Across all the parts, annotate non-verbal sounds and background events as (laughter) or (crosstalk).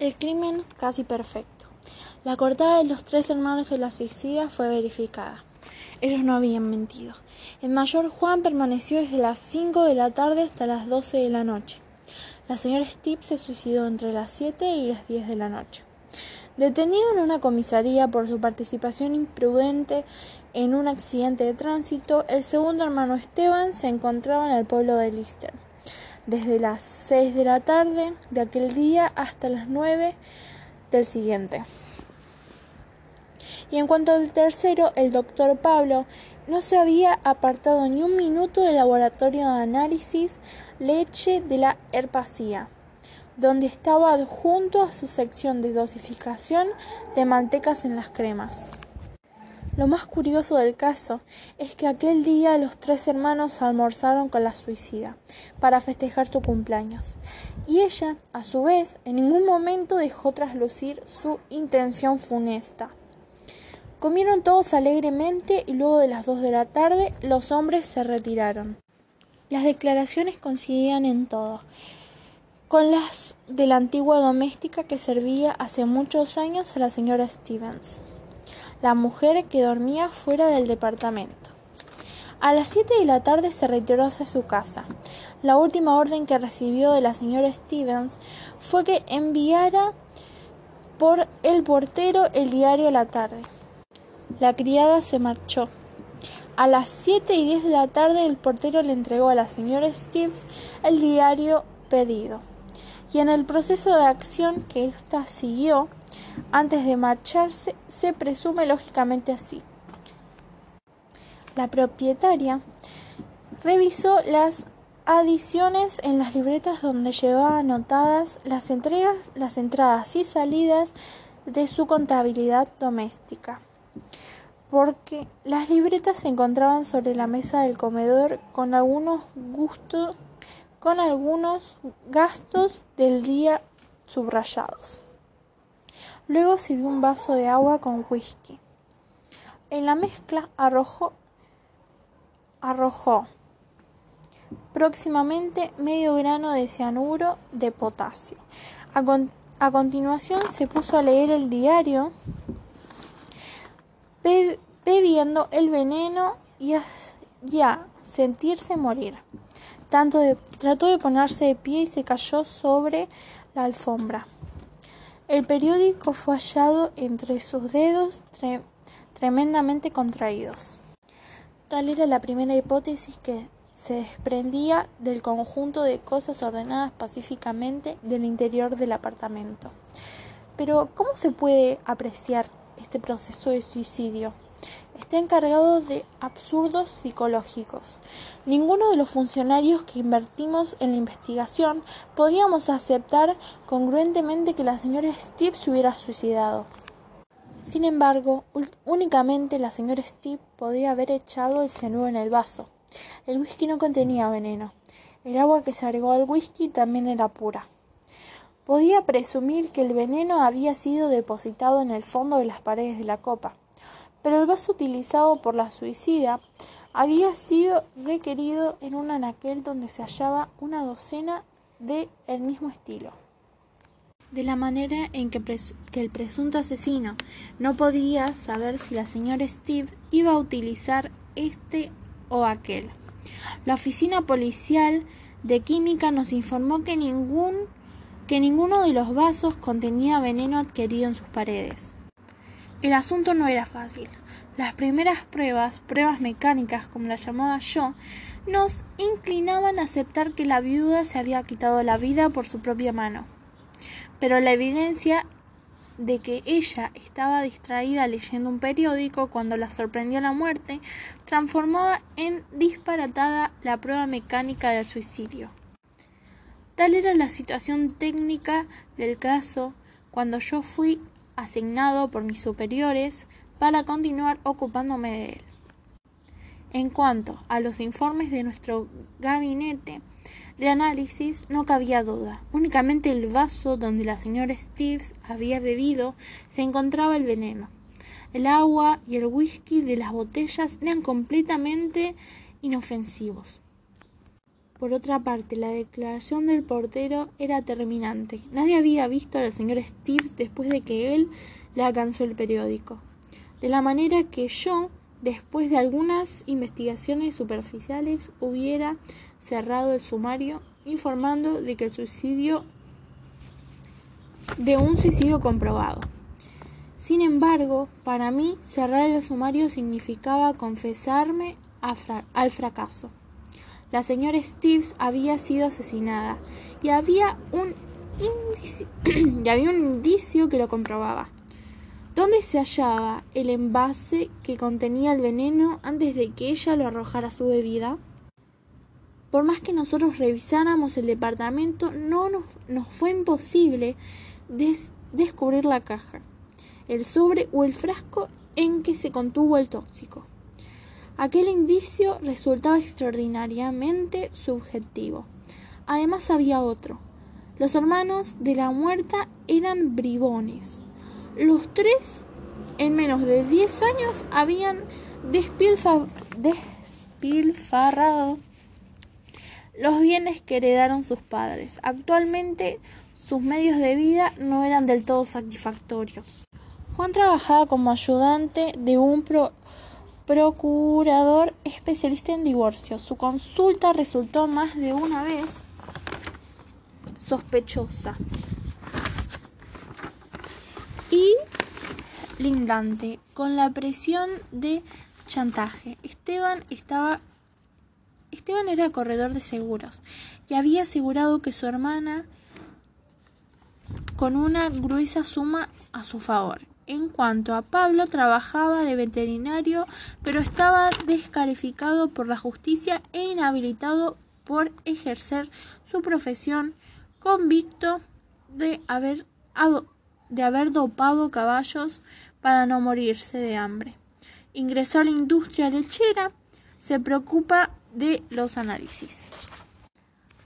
El crimen casi perfecto. La cortada de los tres hermanos de la suicida fue verificada. Ellos no habían mentido. El mayor Juan permaneció desde las cinco de la tarde hasta las doce de la noche. La señora Steve se suicidó entre las siete y las diez de la noche. Detenido en una comisaría por su participación imprudente en un accidente de tránsito, el segundo hermano Esteban se encontraba en el pueblo de Lister. Desde las seis de la tarde de aquel día hasta las nueve del siguiente. Y en cuanto al tercero, el doctor Pablo no se había apartado ni un minuto del laboratorio de análisis leche de la herpasía donde estaba adjunto a su sección de dosificación de mantecas en las cremas. Lo más curioso del caso es que aquel día los tres hermanos almorzaron con la suicida para festejar su cumpleaños, y ella, a su vez, en ningún momento dejó traslucir su intención funesta. Comieron todos alegremente y luego de las dos de la tarde los hombres se retiraron. Las declaraciones coincidían en todo con las de la antigua doméstica que servía hace muchos años a la señora Stevens, la mujer que dormía fuera del departamento. A las siete de la tarde se retiró hacia su casa. La última orden que recibió de la señora Stevens fue que enviara por el portero el diario a la tarde. La criada se marchó. A las siete y diez de la tarde el portero le entregó a la señora Stevens el diario pedido y en el proceso de acción que ésta siguió antes de marcharse se presume lógicamente así. La propietaria revisó las adiciones en las libretas donde llevaba anotadas las, entregas, las entradas y salidas de su contabilidad doméstica, porque las libretas se encontraban sobre la mesa del comedor con algunos gustos con algunos gastos del día subrayados. Luego sirvió un vaso de agua con whisky. En la mezcla arrojó, arrojó próximamente medio grano de cianuro de potasio. A, continuación se puso a leer el diario, bebiendo el veneno y a sentirse morir trató de ponerse de pie y se cayó sobre la alfombra. El periódico fue hallado entre sus dedos tremendamente contraídos. Tal era la primera hipótesis que se desprendía del conjunto de cosas ordenadas pacíficamente del interior del apartamento. Pero, ¿cómo se puede apreciar este proceso de suicidio? Está encargado de absurdos psicológicos. Ninguno de los funcionarios que invertimos en la investigación podíamos aceptar congruentemente que la señora Steve se hubiera suicidado. Sin embargo, únicamente la señora Steve podía haber echado el cianuro en el vaso. El whisky no contenía veneno. El agua que se agregó al whisky también era pura. Podía presumir que el veneno había sido depositado en el fondo de las paredes de la copa pero el vaso utilizado por la suicida había sido requerido en un anaquel donde se hallaba una docena de el mismo estilo. De la manera en que, que, el presunto asesino no podía saber si la señora Steve iba a utilizar este o aquel. La oficina policial de química nos informó que ningún que ninguno de los vasos contenía veneno adquirido en sus paredes. El asunto no era fácil. Las primeras pruebas, pruebas mecánicas como las llamaba yo, nos inclinaban a aceptar que la viuda se había quitado la vida por su propia mano. Pero la evidencia de que ella estaba distraída leyendo un periódico cuando la sorprendió la muerte transformaba en disparatada la prueba mecánica del suicidio. Tal era la situación técnica del caso cuando yo fui asignado por mis superiores para continuar ocupándome de él. En cuanto a los informes de nuestro gabinete de análisis, no cabía duda. Únicamente el vaso donde la señora Steves había bebido se encontraba el veneno. El agua y el whisky de las botellas eran completamente inofensivos. Por otra parte, la declaración del portero era terminante. Nadie había visto al señor Steve después de que él le alcanzó el periódico. De la manera que yo, después de algunas investigaciones superficiales, hubiera cerrado el sumario informando de que el suicidio de un suicidio comprobado. Sin embargo, para mí cerrar el sumario significaba confesarme al fracaso. La señora Stevens había sido asesinada y había un indicio, (clears throat) y había un indicio que lo comprobaba. ¿Dónde se hallaba el envase que contenía el veneno antes de que ella lo arrojara a su bebida? Por más que nosotros revisáramos el departamento, no nos fue imposible descubrir la caja, el sobre o el frasco en que se contuvo el tóxico. Aquel indicio resultaba extraordinariamente subjetivo. Además había otro. Los hermanos de la muerta eran bribones. Los tres, en menos de diez años, habían despilfarrado los bienes que heredaron sus padres. Actualmente sus medios de vida no eran del todo satisfactorios. Juan trabajaba como ayudante de un procurador especialista en divorcios. Su consulta resultó más de una vez sospechosa y lindante con la presión de chantaje. Esteban estaba Esteban era corredor de seguros y había asegurado que su hermana con una gruesa suma a su favor. En cuanto a Pablo, trabajaba de veterinario, pero estaba descalificado por la justicia e inhabilitado por ejercer su profesión, convicto de haber, de haber dopado caballos para no morirse de hambre. Ingresó a la industria lechera, se preocupa de los análisis.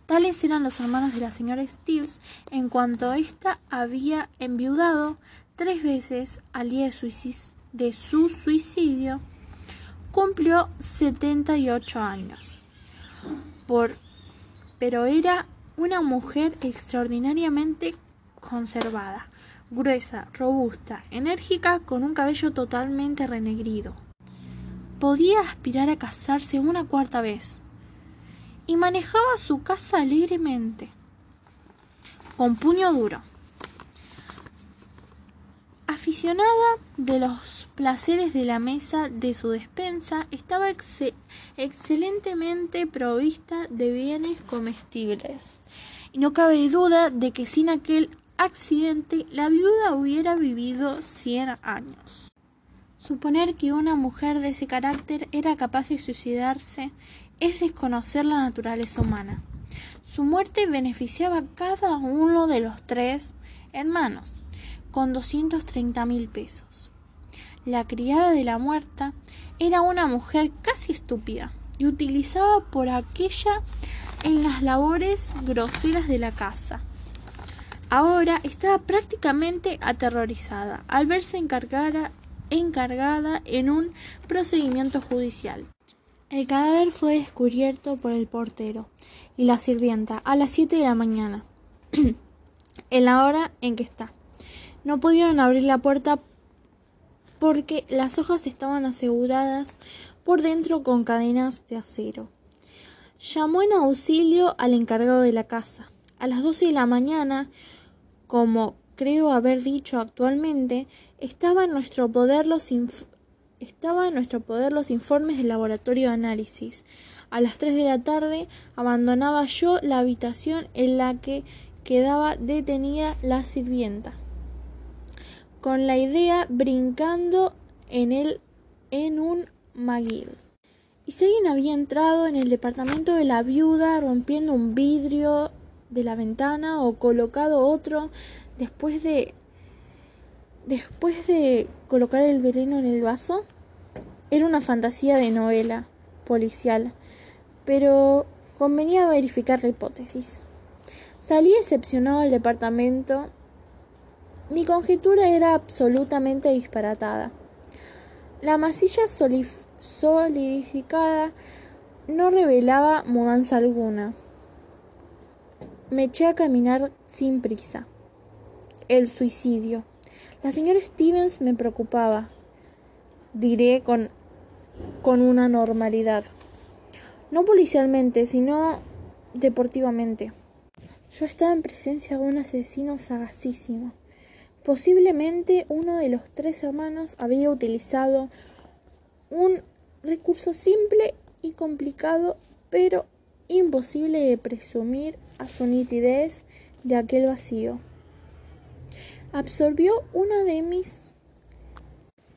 Tales eran los hermanos de la señora Steves en cuanto ésta había enviudado tres veces al día de su suicidio, cumplió 78 años. Por, pero era una mujer extraordinariamente conservada, gruesa, robusta, enérgica, con un cabello totalmente renegrido. Podía aspirar a casarse una cuarta vez y manejaba su casa alegremente, con puño duro. Aficionada de los placeres de la mesa de su despensa, estaba excelentemente provista de bienes comestibles. Y no cabe duda de que sin aquel accidente la viuda hubiera vivido cien años. Suponer que una mujer de ese carácter era capaz de suicidarse es desconocer la naturaleza humana. Su muerte beneficiaba a cada uno de los tres hermanos, con doscientos treinta mil pesos. La criada de la muerta era una mujer casi estúpida y utilizaba por aquella en las labores groseras de la casa. Ahora estaba prácticamente aterrorizada al verse encargada, encargada en un procedimiento judicial. El cadáver fue descubierto por el portero y la sirvienta a las siete de la mañana, (clears throat) en la hora en que está. No pudieron abrir la puerta porque las hojas estaban aseguradas por dentro con cadenas de acero. Llamó en auxilio al encargado de la casa. A las doce de la mañana, como creo haber dicho actualmente, estaba en nuestro poder los estaba en nuestro poder los informes del laboratorio de análisis. A las tres de la tarde abandonaba yo la habitación en la que quedaba detenida la sirvienta, con la idea brincando en él en un maguil. Y si alguien había entrado en el departamento de la viuda rompiendo un vidrio de la ventana o colocado otro después de después de colocar el veneno en el vaso, era una fantasía de novela policial, pero convenía verificar la hipótesis. Salí decepcionado al departamento. Mi conjetura era absolutamente disparatada. La masilla solidificada no revelaba mudanza alguna. Me eché a caminar sin prisa. El suicidio. La señora Stevens me preocupaba, diré con, con una normalidad. No policialmente, sino deportivamente. Yo estaba en presencia de un asesino sagacísimo. Posiblemente uno de los tres hermanos había utilizado un recurso simple y complicado, pero imposible de presumir a su nitidez de aquel vacío. Absorbió una de mis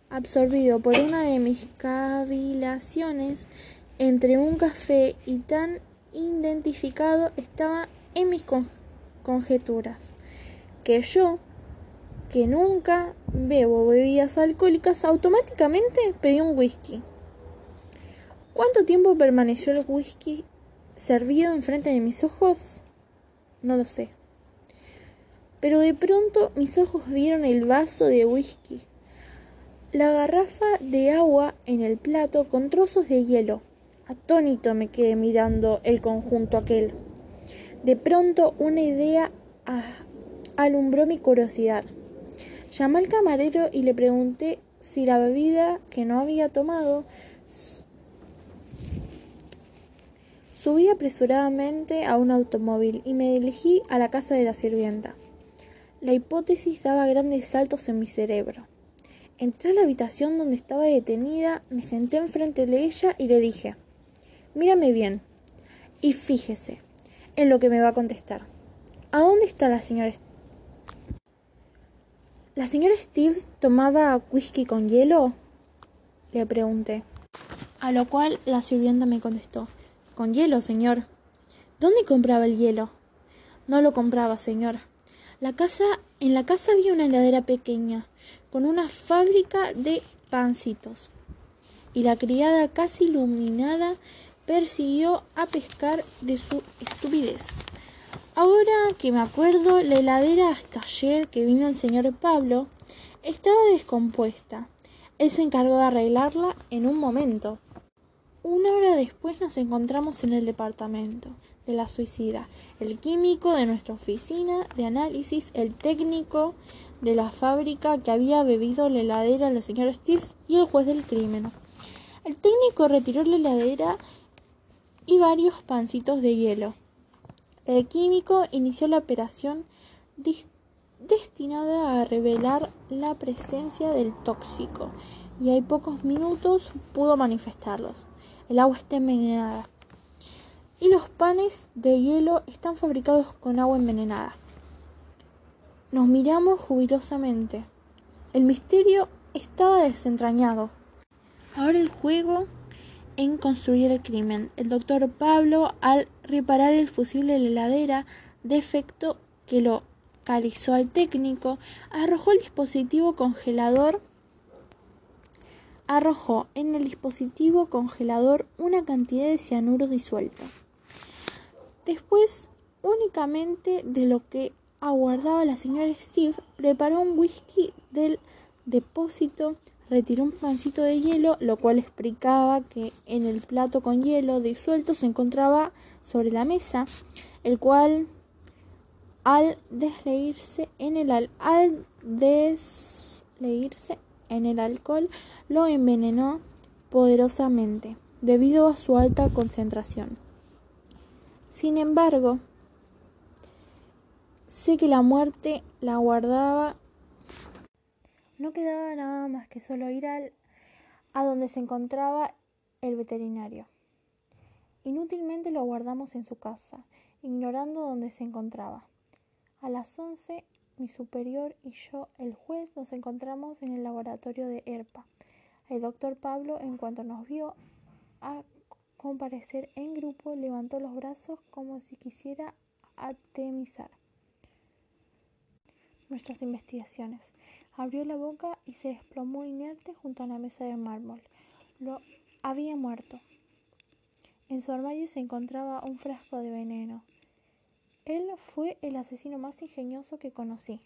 absorbido por una de mis cavilaciones entre un café y tan identificado estaba en mis conjeturas que yo que nunca bebo bebidas alcohólicas, automáticamente pedí un whisky. ¿Cuánto tiempo permaneció el whisky servido enfrente de mis ojos? No lo sé. Pero de pronto mis ojos vieron el vaso de whisky, la garrafa de agua en el plato con trozos de hielo. Atónito me quedé mirando el conjunto aquel. De pronto una idea alumbró mi curiosidad. Llamé al camarero y le pregunté si la bebida que no había tomado Subí apresuradamente a un automóvil y me dirigí a la casa de la sirvienta. La hipótesis daba grandes saltos en mi cerebro. Entré a la habitación donde estaba detenida, me senté enfrente de ella y le dije, mírame bien y fíjese en lo que me va a contestar. ¿A dónde está la señora ¿La señora Steve tomaba whisky con hielo? Le pregunté. A lo cual la sirvienta me contestó. Con hielo, señor. ¿Dónde compraba el hielo? No lo compraba, señor. La casa, en la casa había una heladera pequeña, con una fábrica de pancitos. Y la criada casi iluminada persiguió a pescar de su estupidez. Ahora que me acuerdo, la heladera hasta ayer que vino el señor Pablo estaba descompuesta. Él se encargó de arreglarla en un momento. Una hora después nos encontramos en el departamento de la suicida, el químico de nuestra oficina de análisis, el técnico de la fábrica que había bebido la heladera la señora Steve y el juez del crimen. El técnico retiró la heladera y varios pancitos de hielo. El químico inició la operación destinada a revelar la presencia del tóxico y hay pocos minutos pudo manifestarlos. El agua está envenenada y los panes de hielo están fabricados con agua envenenada. Nos miramos jubilosamente. El misterio estaba desentrañado. Ahora el juego en construir el crimen. El doctor Pablo, al reparar el fusible de la heladera, defecto que lo calizó al técnico, arrojó el dispositivo congelador arrojó en el dispositivo congelador una cantidad de cianuro disuelto. Después, únicamente de lo que aguardaba la señora Steve, preparó un whisky del depósito retiró un pancito de hielo, lo cual explicaba que en el plato con hielo disuelto se encontraba sobre la mesa, el cual al desleírse en el al desleírse en el alcohol lo envenenó poderosamente debido a su alta concentración. Sin embargo, sé que la muerte la guardaba no quedaba nada más que solo ir al, a donde se encontraba el veterinario. Inútilmente lo guardamos en su casa, ignorando dónde se encontraba. A las once, mi superior y yo, el juez, nos encontramos en el laboratorio de ERPA. El doctor Pablo, en cuanto nos vio a comparecer en grupo, levantó los brazos como si quisiera atemizar nuestras investigaciones. Abrió la boca y se desplomó inerte junto a la mesa de mármol. Lo había muerto. En su armario se encontraba un frasco de veneno. Él fue el asesino más ingenioso que conocí.